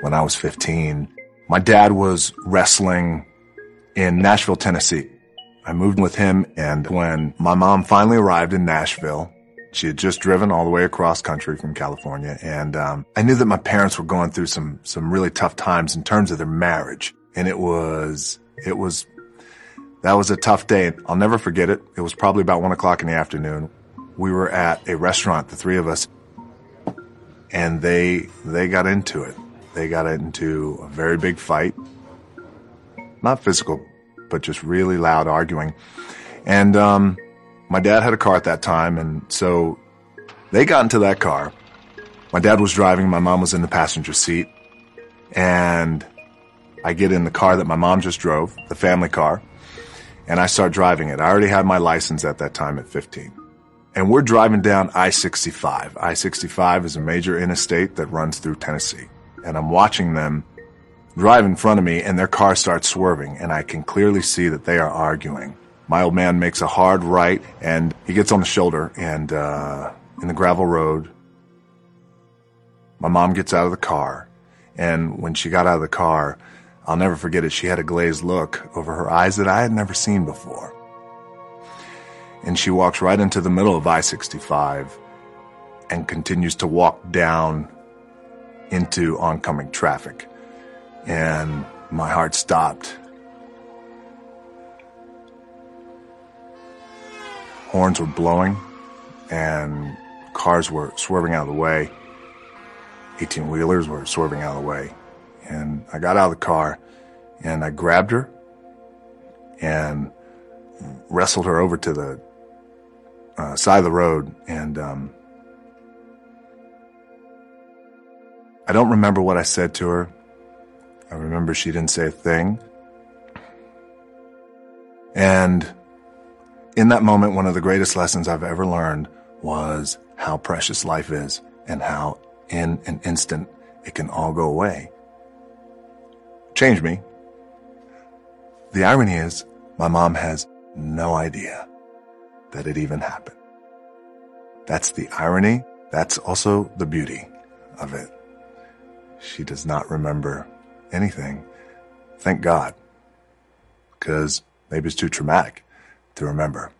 when I was 15. My dad was wrestling in Nashville, Tennessee. I moved with him, and when my mom finally arrived in Nashville, she had just driven all the way across country from California, and um, I knew that my parents were going through some some really tough times in terms of their marriage, and it was it was that was a tough day. I'll never forget it. It was probably about one o'clock in the afternoon. We were at a restaurant, the three of us, and they they got into it. They got into a very big fight, not physical, but just really loud arguing. And um, my dad had a car at that time, and so they got into that car. My dad was driving, my mom was in the passenger seat, and I get in the car that my mom just drove, the family car, and I start driving it. I already had my license at that time at 15. And we're driving down I-65. I-65 is a major interstate that runs through Tennessee. And I'm watching them drive in front of me and their car starts swerving and I can clearly see that they are arguing. My old man makes a hard right and he gets on the shoulder and, uh, in the gravel road, my mom gets out of the car. And when she got out of the car, I'll never forget it. She had a glazed look over her eyes that I had never seen before. And she walks right into the middle of I-65 and continues to walk down into oncoming traffic. And my heart stopped. Horns were blowing and cars were swerving out of the way. 18 wheelers were swerving out of the way. And I got out of the car and I grabbed her and wrestled her over to the uh, side of the road. And um, I don't remember what I said to her. I remember she didn't say a thing. And in that moment, one of the greatest lessons I've ever learned was how precious life is and how in an instant it can all go away. Changed me. The irony is my mom has no idea that it even happened. That's the irony. That's also the beauty of it. She does not remember anything. Thank God. Because maybe it's too traumatic to remember.